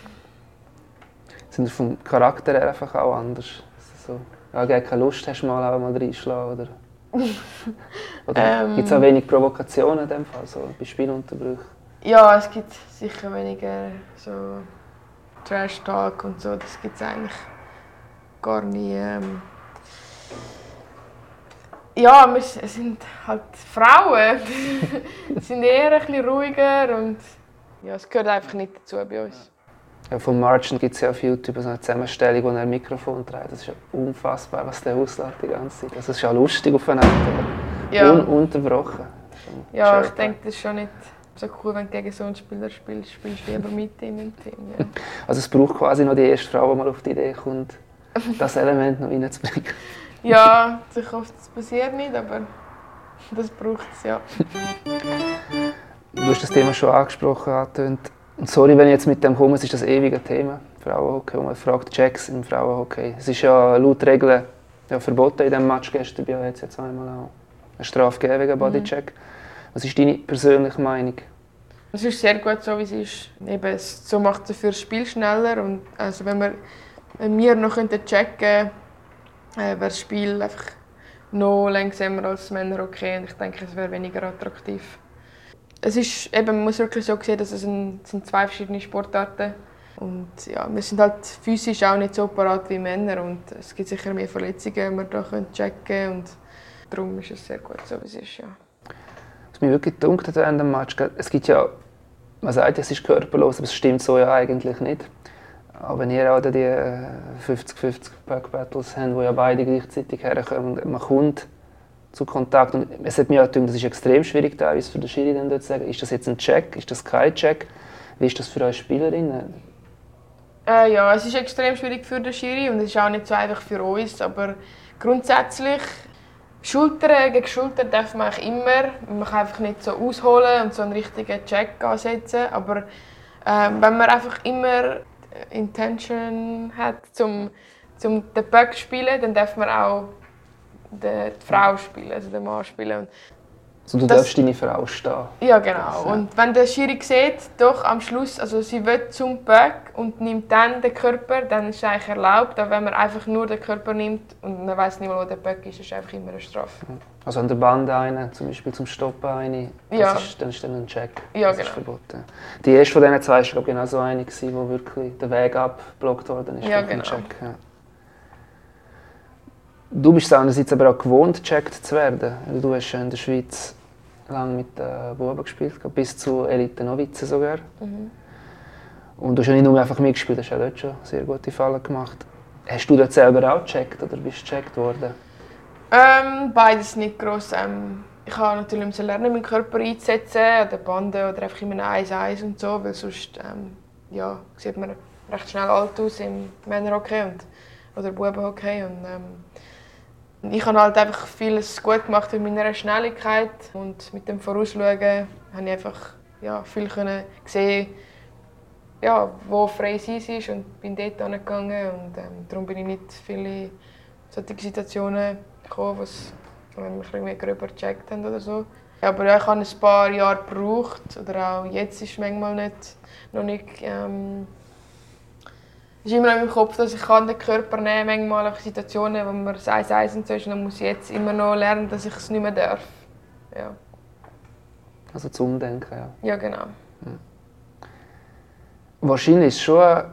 S1: Sind vom Charakter her einfach auch anders? So, ja, gar keine Lust hast, mal auch mal reinschlagen, oder? ähm, gibt es auch wenig Provokationen in dem Fall, so bei Spielunterbrüchen?
S3: Ja, es gibt sicher weniger so Trash-Talk und so, das gibt es eigentlich gar nie. Ähm, ja, wir sind halt Frauen. sind eher ein bisschen ruhiger und ja, es gehört einfach nicht dazu bei uns.
S1: Ja, von Marchen gibt es ja auf YouTube so eine Zusammenstellung, wo er ein Mikrofon trägt. Das ist ja unfassbar, was der auslässt die ganze Zeit. Das ist ja lustig aufeinander, aber ja. ununterbrochen.
S3: Ja, ich denke, das ist schon nicht so cool, wenn du gegen so einen Spieler spielst. Spielst du lieber mit ihm im Team. Ja.
S1: Also es braucht quasi noch die erste Frau, die mal auf die Idee kommt, das Element noch reinzubringen.
S3: Ja, ich hoffe, das passiert nicht, aber das braucht es, ja.
S1: Du hast das Thema schon angesprochen, angetönt. Und sorry, wenn ich jetzt mit dem komme, es ist das ewige Thema, Frauenhockey, wo man fragt, Checks im Frauenhockey. Es ist ja laut Regeln ja, verboten in diesem Match gestern bei euch jetzt einmal auch eine Strafe gegeben wegen Bodycheck. Mhm. Was ist deine persönliche Meinung?
S3: Es ist sehr gut so, wie es ist. Eben, so macht es für das Spiel schneller. Und also wenn, wir, wenn wir noch checken könnten, äh, wäre das Spiel einfach noch langsamer als Männer okay und ich denke, es wäre weniger attraktiv. Es ist eben, man muss wirklich so sehen, dass es, ein, sind zwei verschiedene Sportarten und ja, wir sind halt physisch auch nicht so parat wie Männer und es gibt sicher mehr Verletzungen, die wir da checken können und darum ist es sehr gut, so wie es ist. Ja.
S1: Was mich wirklich dunkt hat während dem Match, es gibt ja, man sagt, es ist körperlos, aber es stimmt so ja eigentlich nicht. Aber wenn ihr auch die 50-50 Back-Battles habt, wo ja beide gleichzeitig herkommen, man kommt zu Kontakt. Und es hat mir auch gedacht, das ist extrem schwierig teilweise für den Schiri dann dort zu sagen, ist das jetzt ein Check, ist das kein Check? Wie ist das für eure Spielerinnen?
S3: Äh, ja, es ist extrem schwierig für den Schiri und es ist auch nicht so einfach für uns, aber grundsätzlich Schulter gegen Schulter darf man eigentlich immer. Man kann einfach nicht so ausholen und so einen richtigen Check ansetzen, aber äh, wenn man einfach immer Intention hat, zum, zum den Böck zu spielen, dann darf man auch die Frau spielen, also den Mann spielen.
S1: Also du das, darfst deine Frau stehen.
S3: Ja, genau. Und wenn der Schiri sieht, doch am Schluss, also sie will zum Böck und nimmt dann den Körper, dann ist es eigentlich erlaubt. Aber wenn man einfach nur den Körper nimmt und man weiß nicht mehr, wo der Böck ist, ist es einfach immer eine Strafe.
S1: Also an der Band eine, zum Beispiel zum Stoppen eine, das ja. ist, dann ist dann ein Check.
S3: Ja,
S1: das
S3: genau.
S1: Ist verboten. Die erste von diesen zwei war genau so eine, die wirklich der Weg abblockt worden ist.
S3: Ja, genau.
S1: Check. Ja. Du bist es einerseits aber auch gewohnt, gecheckt zu werden. Du hast in der Schweiz lange mit den Buben gespielt, bis zu Elite Novizen sogar. Mhm. Und du hast ja nicht nur einfach mitgespielt, du hast auch dort schon sehr gute Fallen gemacht. Hast du dort selber auch gecheckt oder bist du gecheckt worden?
S3: Ähm, beides nicht gross. Ähm, ich habe natürlich lernen, meinen Körper einzusetzen, an den Banden oder einfach in einem 1-1 und so, weil sonst ähm, ja, sieht man recht schnell alt aus im Männerhockey und, oder Bubenhockey. Und, ähm, ich habe halt einfach vieles gut gemacht mit meiner Schnelligkeit und mit dem Vorausschauen habe ich einfach ja, viel können sehen, ja, wo frei sein ist und bin dort angegangen und ähm, darum bin ich nicht viele solche Situationen gekommen, was wenn mich ein gröber gecheckt haben oder so. Aber ja, ich habe ein paar Jahre gebraucht oder auch jetzt ist es manchmal nicht, noch nicht ähm, ist immer in meinem Kopf, dass ich den Körper nehmen kann, manchmal Situationen, wo man Eis Eis und so ist. Und dann muss ich jetzt immer noch lernen, dass ich es nicht mehr darf. Ja.
S1: Also zum Umdenken, ja.
S3: Ja, genau.
S1: Hm. Wahrscheinlich war es schon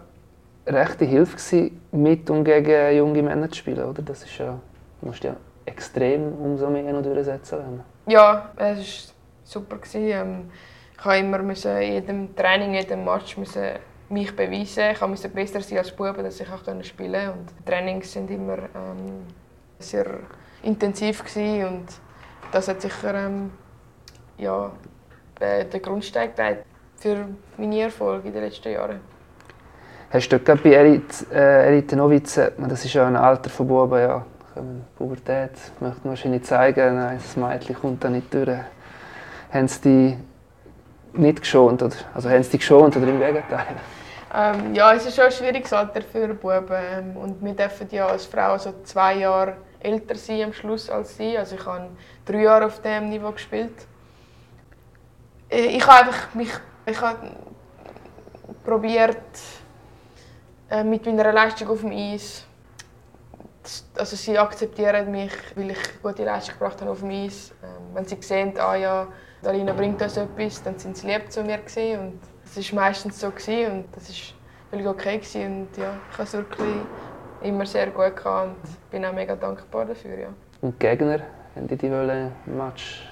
S1: eine rechte Hilfe, gewesen, mit und gegen junge Männer zu spielen, oder? Das ist ja, du musst ja extrem umso mehr noch durchsetzen lernen.
S3: Ja, es war super. Ähm, ich musste immer in jedem Training, in jedem Match mich beweisen. Ich musste besser sein als Buben, dass ich auch spielen konnte. Und die Trainings waren immer ähm, sehr intensiv gewesen und das hat sicher ähm, ja, den Grundstein gelegt für meine Erfolge in den letzten Jahren.
S1: Hast du dort bei Elite, äh, Elite Novizen, das ist ja ein Alter von Buben, ja, Pubertät, möchte man wahrscheinlich zeigen, nein, das Mädchen kommt da nicht durch. Haben sie dich nicht geschont, oder, also haben sie dich geschont oder im Gegenteil?
S3: Ähm, ja, es ist schon ein schwieriges Alter für Buben. Ähm, und wir dürfen ja als Frau so zwei Jahre älter sein am Schluss als sie. Also ich habe drei Jahre auf diesem Niveau gespielt. Äh, ich habe einfach mich, ich habe probiert äh, mit meiner Leistung auf dem Eis. Also sie akzeptieren mich, weil ich gute Leistung gebracht habe auf dem Eis. Ähm, wenn sie sehen, ah ja, Darina bringt uns etwas, dann sind sie lieb zu mir gewesen. Das war meistens so und das war völlig okay. Gewesen. Und ja, ich habe es wirklich immer sehr gut gehabt und bin auch mega dankbar dafür. Ja.
S1: Und die Gegner, haben die die wollen Match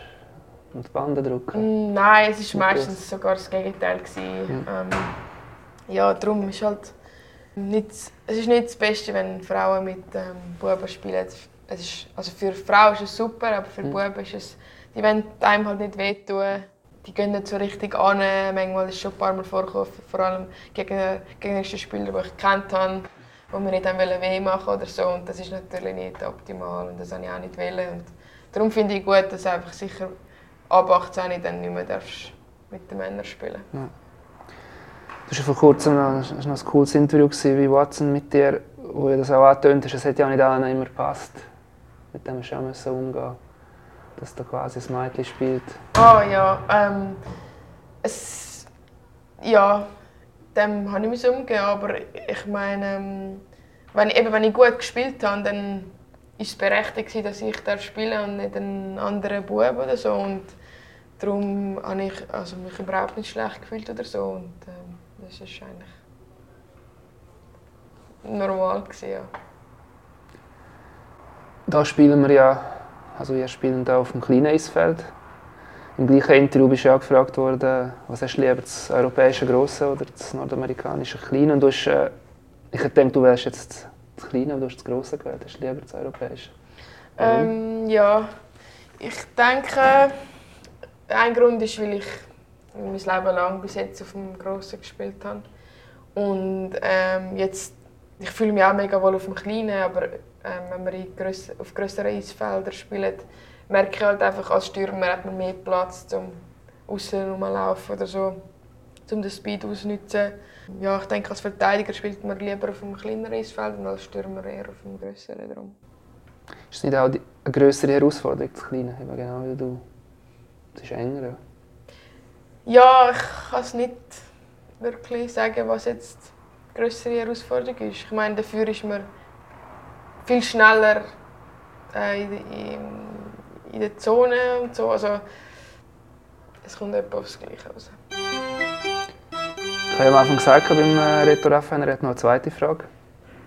S1: und Bande drücken?
S3: Mm, nein, es war meistens sogar das Gegenteil. Gewesen. Ja. Ähm, ja, darum ist halt nicht, es ist nicht das Beste, wenn Frauen mit ähm, Buben spielen. Es ist, also für Frauen ist es super, aber für mhm. Buben ist es, die wollen einem halt nicht wehtun die gehen nicht so richtig an. Manchmal ist es schon ein paar Mal vorgekommen, vor allem gegen gegnerische Spieler, die ich kennt habe, die mir nicht weh machen oder so. Und das ist natürlich nicht optimal und das wollte ich auch nicht. Wollen. Und darum finde ich gut, dass einfach sicher ab 18 dann nicht mehr darfst mit den Männern spielen ja.
S1: Das war vor kurzem noch, noch ein cooles Interview wie Watson mit dir, wo du das auch angetönt hast, es hat ja nicht allen immer gepasst. Mit dem musst du auch umgehen dass da quasi das Mädchen spielt?
S3: Oh ja, ähm, es, ja, dem habe ich umgehen, aber ich meine, ähm, wenn, eben, wenn ich gut gespielt habe, dann war es berechtigt, dass ich da spielen und nicht ein anderer Bub oder so und darum habe ich also mich überhaupt nicht schlecht gefühlt oder so und ähm, das ist eigentlich normal gewesen, ja.
S1: Da spielen wir ja Also wir spielen da auf dem kleinen Eisfeld. Im gleichen Interview bist du auch gefragt worden, was hast du lieber, das europäische Grosse oder das nordamerikanische Kleine? Und du hast, äh, ich denke, du wärst jetzt das Kleine, aber du hast das Grosse gewählt. Hast du lieber das europäische?
S3: Ähm, ja, ich denke, ein Grund ist, weil ich mein Leben lang bis jetzt auf dem Grossen gespielt habe. Und ähm, jetzt, ich fühle mich auch mega wohl auf dem Kleinen, aber ähm, wenn wir gröss auf größeren Eisfeldern spielen, merke ich halt einfach, als Stürmer hat man mehr Platz zum außen rumlaufen oder so, um den Speed auszunutzen. Ja, ich denke, als Verteidiger spielt man lieber auf einem kleineren Eisfeld und als Stürmer eher auf einem größeren. Darum.
S1: Ist es nicht auch eine größere Herausforderung, das Kleine, eben genau wie du? Es ist enger, ja.
S3: Ja, ich kann es nicht wirklich sagen, was jetzt die größere Herausforderung ist. Ich meine, dafür ist man viel schneller äh, in, in, in, der Zone und so. Also, es kommt etwa aufs Gleiche raus.
S1: Ich habe am Anfang gesagt, beim äh, Reto Raffin, er hat noch eine zweite Frage.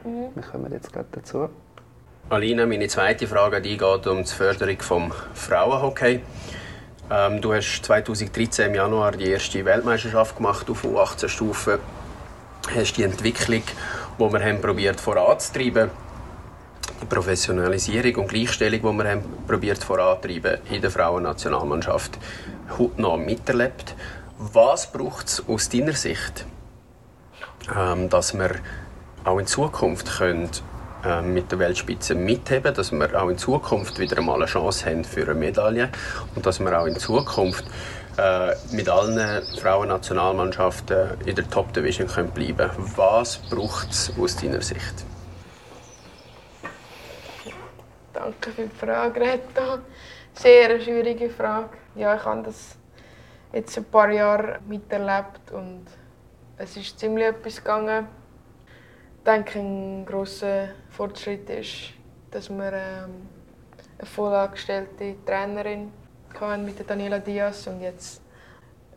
S1: Mhm. Wir kommen jetzt gerade dazu.
S4: Alina, meine zweite Frage die geht um die Förderung des Frauenhockey. Ähm, du hast 2013 im Januar die erste Weltmeisterschaft gemacht auf U18-Stufe. Hast die Entwicklung, die wir haben probiert voranzutreiben, die Professionalisierung und Gleichstellung, die wir haben probiert voranzutreiben in der Frauennationalmannschaft, heute noch miterlebt. Was braucht es aus deiner Sicht, ähm, dass wir auch in Zukunft können ähm, mit der Weltspitze mitheben, dass wir auch in Zukunft wieder einmal eine Chance haben für eine Medaille und dass wir auch in Zukunft äh, mit allen Frauennationalmannschaften in der Top Division können bleiben Was braucht es aus deiner Sicht?
S3: Danke für die Frage, Reto. Sehr eine schwierige Frage. Ja, ich habe das jetzt ein paar Jahre miterlebt und es ist ziemlich etwas gegangen. Ich denke, ein grosser Fortschritt ist, dass wir ähm, eine vollangestellte Trainerin hatten mit Daniela Diaz und jetzt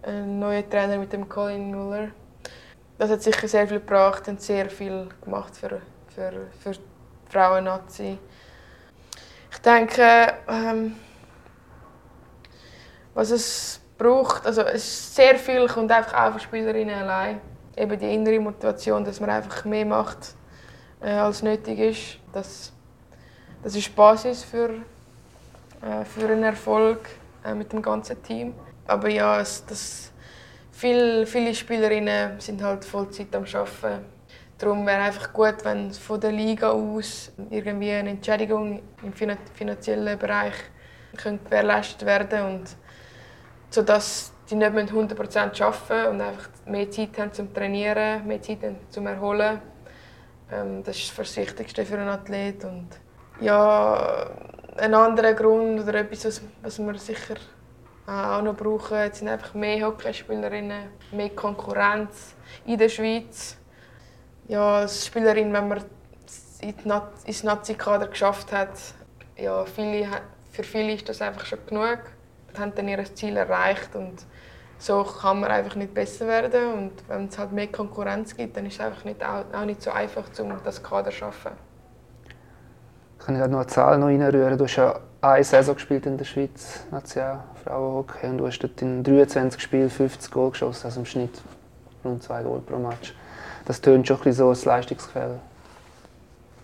S3: einen neuen Trainer mit dem Colin Müller. Das hat sicher sehr viel gebracht und sehr viel gemacht für, für, für die Frauen-Nazi. Ich denke, ähm, was es braucht, also es sehr viel kommt einfach auch von Spielerinnen allein eben die innere Motivation, dass man einfach mehr macht, äh, als nötig ist. Das, das ist die Basis für, äh, für einen Erfolg äh, mit dem ganzen Team. Aber ja, es, das, viel, viele Spielerinnen sind halt Vollzeit am Arbeiten. Darum wäre einfach gut, wenn von der Liga aus irgendwie eine Entschädigung im finanziellen Bereich gewährleistet werden und sodass die nicht 100% arbeiten und einfach mehr Zeit haben zum Trainieren, mehr Zeit haben zum Erholen. Ähm, das ist das Wichtigste für einen Athlet. Und ja, ein anderer Grund oder etwas, was wir sicher auch noch brauchen, sind einfach mehr Hockeyspielerinnen, mehr Konkurrenz in der Schweiz. Ja, als Spielerin, wenn man ins Nazi-Kader geschafft hat, ja, viele, für viele ist das einfach schon genug. Sie haben dann ihr Ziel erreicht und so kann man einfach nicht besser werden. Und wenn es halt mehr Konkurrenz gibt, dann ist es einfach nicht, auch, nicht so einfach, um das Kader zu schaffen.
S1: Kann ich halt noch eine Zahl noch reinrühren? Du hast ja eine Saison gespielt in der Schweiz, National Frauenhockey, und du hast dort in 23 Spielen 50 Goal geschossen, also im Schnitt rund zwei Goal pro Match. Das tönt schon ein bisschen so, das Leistungsgefälle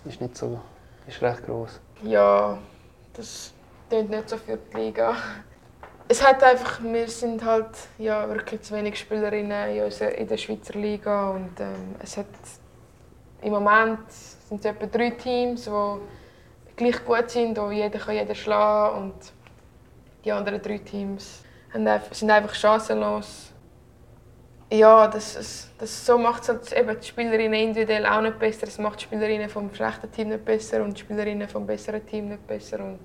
S1: ist nicht so, ist recht groß.
S3: Ja, das tönt nicht so für die Liga es hat einfach, wir sind halt ja, wirklich zu wenig Spielerinnen in, unserer, in der Schweizer Liga und ähm, es hat im Moment sind es etwa drei Teams, die gleich gut sind, wo jeder kann jeden schlagen und die anderen drei Teams sind einfach chancenlos. Ja, das, das, das so macht es halt eben die Spielerinnen individuell auch nicht besser. Es macht die Spielerinnen vom schlechten Team nicht besser und die Spielerinnen vom besseren Team nicht besser. Und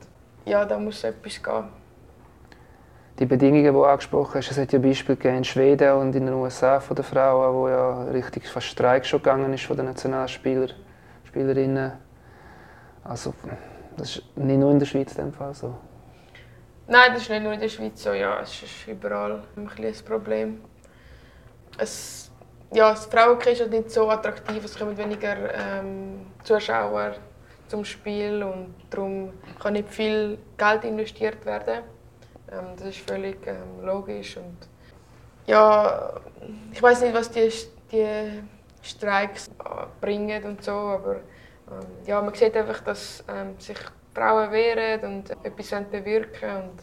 S3: ja, da muss etwas gehen
S1: die Bedingungen, die du angesprochen hast, es hat ja Beispiele in Schweden und in den USA von den Frauen, wo ja richtig fast Streik schon gegangen ist von den Nationalspielern, Spielerinnen. Also das ist nicht nur in der Schweiz in dem Fall so.
S3: Nein, das ist nicht nur in der Schweiz so. Ja, es ist überall ein, ein Problem. Es, ja, das Frauenhockey ist halt nicht so attraktiv, es kommen weniger ähm, Zuschauer zum Spiel und darum kann nicht viel Geld investiert werden. Ähm, das ist völlig ähm, logisch und ja, ich weiß nicht, was die, die Streiks bringen und so, aber ähm, ja, man sieht einfach, dass ähm, sich Frauen wehren und etwas bewirken und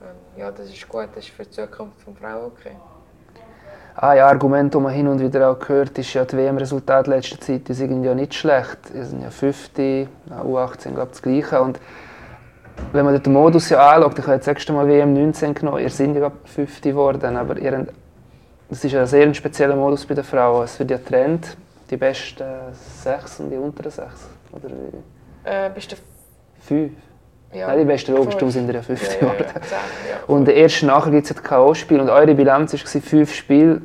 S3: ähm, ja, das ist gut, das ist für die Zukunft von Frauen okay.
S1: Ja, Argument, das man hin und wieder auch hört, ist ja, die WM-Resultate letzter Zeit die sind ja nicht schlecht. Die sind ja 50, U18 glaube das Gleiche. Und wenn man den Modus ja anschaut, ich habe jetzt das erste Mal WM 19 genommen, ihr seid ja 50 geworden, aber ihr habt, das ist ja ein sehr spezieller Modus bei den Frauen. Es wird ja getrennt, die besten sechs und die unteren sechs, oder
S3: wie? Äh, bist du
S1: fünf? Ja. Nein, die besten darum sind ja 50 geworden. Und erst nachher gibt es das K.O.-Spiel und eure Bilanz war 5 Spiele,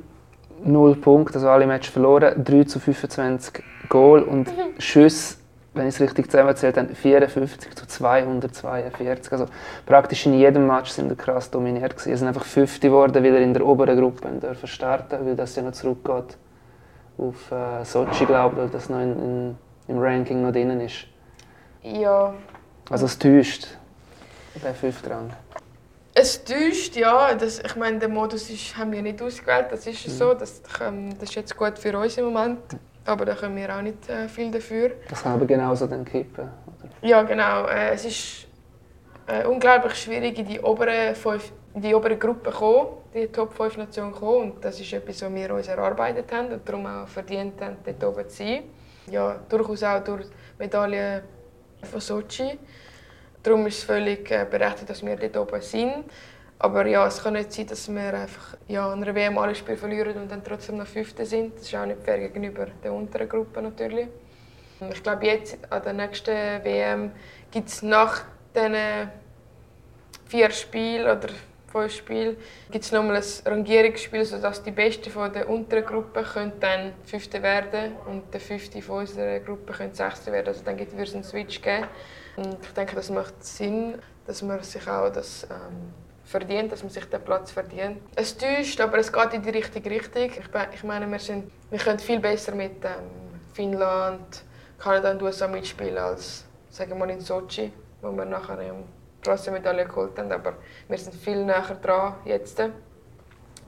S1: 0 Punkte, also alle Matches verloren, 3 zu 25 Goal und mhm. Schüsse, wenn ich es richtig zusammenzählt habe, 54 zu 242. Also praktisch in jedem Match sind wir krass dominiert gewesen. Es sind einfach 50 geworden, weil er in der oberen Gruppe dürfen starten, weil das ja noch zurückgeht auf äh, Sochi, glaube ich, weil das noch in, in, im Ranking noch drin ist.
S3: Ja,
S1: also es täuscht, der fünfte Rang.
S3: Es täuscht, ja. Das, ich meine, den Modus ist, haben wir nicht ausgewählt, das ist mhm. so. Das, das ist jetzt gut für uns im Moment. Aber da können wir auch nicht äh, viel dafür.
S1: Das kann aber genauso dann kippen, oder?
S3: Ja, genau. Äh, es ist äh, unglaublich schwierig, in die obere, fünf, in die obere Gruppe zu kommen, die Top 5 Nationen zu kommen. Und das ist etwas, was wir uns erarbeitet haben und darum auch verdient haben, dort oben zu sein. Ja, durchaus auch durch Medaillen von Sochi. Darum ist es völlig äh, berechtigt, dass wir dort oben sind. Aber ja, es kann nicht sein, dass wir einfach ja, an einer WM alle Spiele verlieren und dann trotzdem noch Fünfte sind. Das ist auch nicht fair gegenüber der unteren Gruppe natürlich. Ich glaube, jetzt an der nächsten WM gibt es nach diesen vier Spielen oder fünf Spielen gibt es nochmal ein Rangierungsspiel, sodass die Besten von der unteren Gruppe können dann Fünfte werden und der Fünfte von unserer Gruppe können Sechste werden. Also dann wird es einen Switch geben. Und ich denke, das macht Sinn, dass man sich auch das ähm, verdient, dass man sich den Platz verdient. Es täuscht, aber es geht in die richtige Richtung. Ich, ich meine, wir, sind, wir können viel besser mit ähm, Finnland, Kanada und USA mitspielen als sagen wir in Sochi, wo wir nachher ähm, Bronzemedaille geholt haben. Aber wir sind viel näher dran jetzt.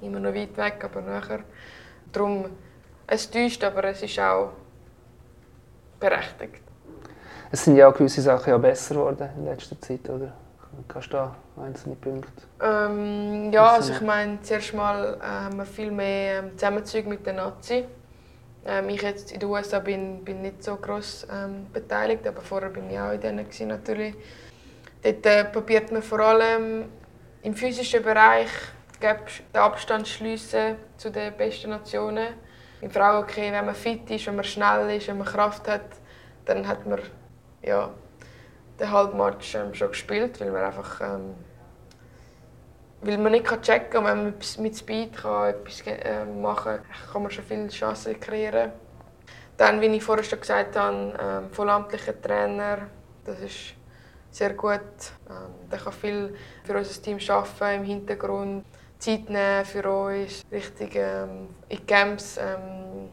S3: Immer noch weit weg, aber näher. Darum, es täuscht, aber es ist auch berechtigt.
S1: Es sind ja auch gewisse Sachen ja besser geworden in letzter Zeit, oder? Kannst du da einzelne Punkte?
S3: Ähm, ja, also ich meine, zuerst mal äh, haben wir viel mehr ähm, Zusammenzüge mit den Nazi. Ähm, ich jetzt in den USA bin, bin nicht so groß ähm, beteiligt, aber vorher bin ich auch in denen gewesen, natürlich. Dort äh, probiert man vor allem im physischen Bereich den Abstand schliessen zu den besten Nationen. Im Frauenhockey, wenn man fit ist, wenn man schnell ist, wenn man Kraft hat, dann hat man ja, den Halbmatch ähm, schon gespielt, weil man einfach ähm, weil man nicht checken kann, wenn man mit Speed kann etwas äh, machen kann, kann man schon viele Chancen kreieren. Dann, wie ich vorher schon gesagt habe, ähm, vollamtlicher Trainer, das ist sehr gut. Ähm, der kann viel für unser Team arbeiten im Hintergrund, Zeit nehmen für uns, richtig ähm, in Camps, ähm,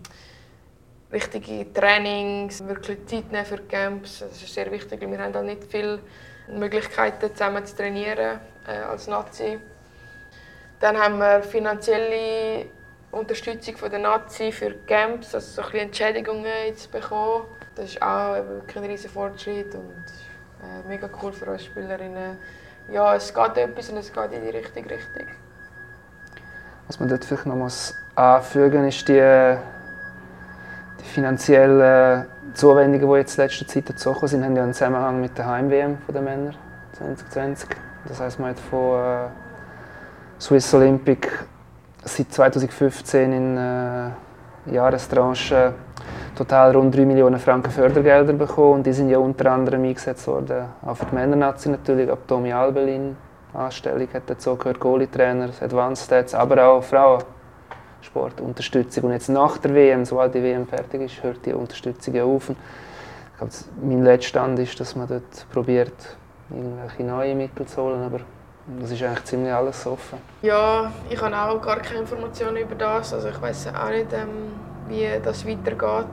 S3: richtige Trainings, wirklich Zeit nehmen für Camps. Das ist sehr wichtig, wir haben auch nicht viele Möglichkeiten zusammen zu trainieren äh, als Nazi. Dann haben wir finanzielle Unterstützung von der Nazi für Camps, also so ein Entschädigungen zu bekommen. Das ist auch wirklich ein riesiger Fortschritt und äh, mega cool für uns Spielerinnen. Ja, es geht etwas und es geht in die richtige Richtung.
S1: Was man dort vielleicht noch muss anfügen ist die, die finanziellen Zuwendungen, die jetzt in letzter Zeit dazu sind, haben ja einen Zusammenhang mit der Heim-WM der Männer 2020. Das heisst, man hat von äh, Swiss Olympic seit 2015 in äh, Jahrestranche total rund 3 Millionen Franken Fördergelder bekommen. Und die sind ja unter anderem eingesetzt worden, auch für die Männernazi natürlich, ab Tommy Albelin Anstellung hat dazu gehört, Goalie-Trainer, Advanced Stats, aber auch Frauensportunterstützung. Und jetzt nach der WM, sobald die WM fertig ist, hört die Unterstützung auf. Und ich glaube, mein letzter Stand ist, dass man dort probiert, irgendwelche neue Mittel zu holen, aber das ist eigentlich ziemlich alles offen.
S3: Ja, ich habe auch gar keine Informationen über das. Also ich weiß auch nicht, ähm, wie das weitergeht.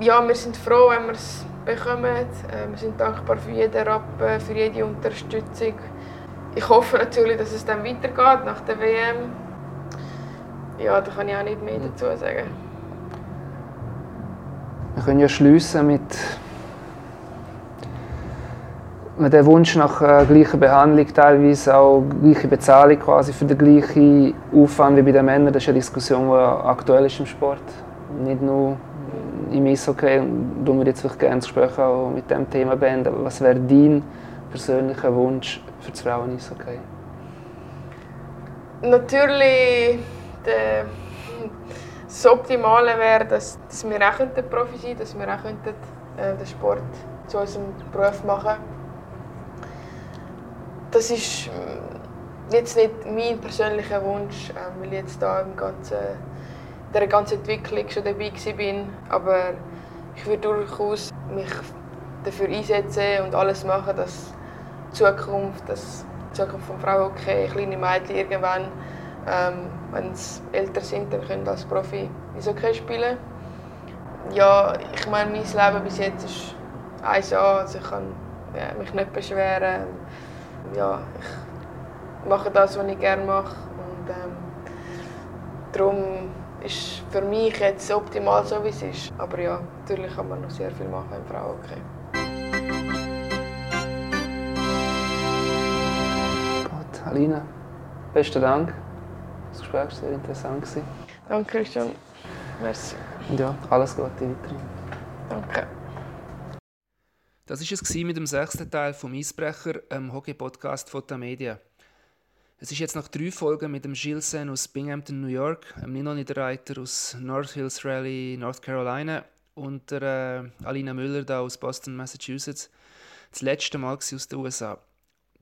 S3: Ja, wir sind froh, wenn wir es bekommen. Äh, wir sind dankbar für jeden Rappen, für jede Unterstützung. Ich hoffe natürlich, dass es dann weitergeht nach der WM. Ja, da kann ich auch nicht mehr dazu sagen.
S1: Wir können ja schließen mit mit dem Wunsch nach äh, gleicher Behandlung, teilweise auch gleiche Bezahlung quasi für den gleichen Aufwand wie bei den Männern. Das ist eine Diskussion, die aktuell ist im Sport. Nicht nur im Eishockey. Darum würde ich jetzt gerne das Gespräch auch mit dem Thema beenden. Was wäre dein persönlicher Wunsch für das Frauen-Eishockey?
S3: Natürlich, der, das Optimale wäre, dass, dass wir auch Profi sein könnten, dass wir auch könnten, äh, den Sport zu unserem Beruf machen könnten das ist äh, jetzt nicht mein persönlicher Wunsch, äh, weil ich jetzt da ganzen, der ganzen Entwicklung schon dabei bin. Aber ich würde durchaus mich dafür einsetzen und alles machen, dass die Zukunft, dass die Zukunft von Frauenhockey, kleine Mädchen irgendwann, ähm, wenn sie älter sind, dann können als Profi Eishockey spielen. Ja, ich meine, mein Leben bis jetzt ist 1A, also ich kann ja, mich nicht beschweren ja, ich mache das, was ich gerne mache. Und ähm, darum ist für mich jetzt optimal so, wie es ist. Aber ja, natürlich kann man noch sehr viel machen im Frauenhockey.
S1: Gut, Alina, besten Dank. Das Gespräch war sehr interessant.
S3: Danke, Christian. Merci.
S1: Und ja, alles Gute weiterhin.
S3: Danke.
S2: Das war es mit dem sechsten Teil vom Eisbrecher, einem Hockey-Podcast von der Media. Es ist jetzt nach drei Folgen mit dem Gilsen aus Binghamton, New York, einem Nino Niederreiter aus North Hills Rally, North Carolina und der äh, Alina Müller da aus Boston, Massachusetts, das letzte Mal aus den USA.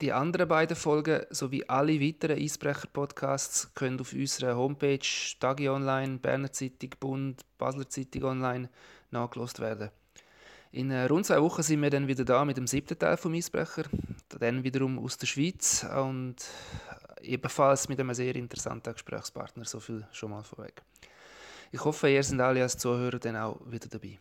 S2: Die anderen beiden Folgen sowie alle weiteren Eisbrecher-Podcasts können auf unserer Homepage Tagi Online, Berner Zeitung, Bund, Basler Zeitung Online nachgelost werden. In äh, rund zwei Wochen sind wir dann wieder da mit dem siebten Teil vom Eisbrecher. Dann wiederum aus der Schweiz und ebenfalls mit einem sehr interessanten Gesprächspartner. So viel schon mal vorweg. Ich hoffe, ihr seid alle als Zuhörer dann auch wieder dabei.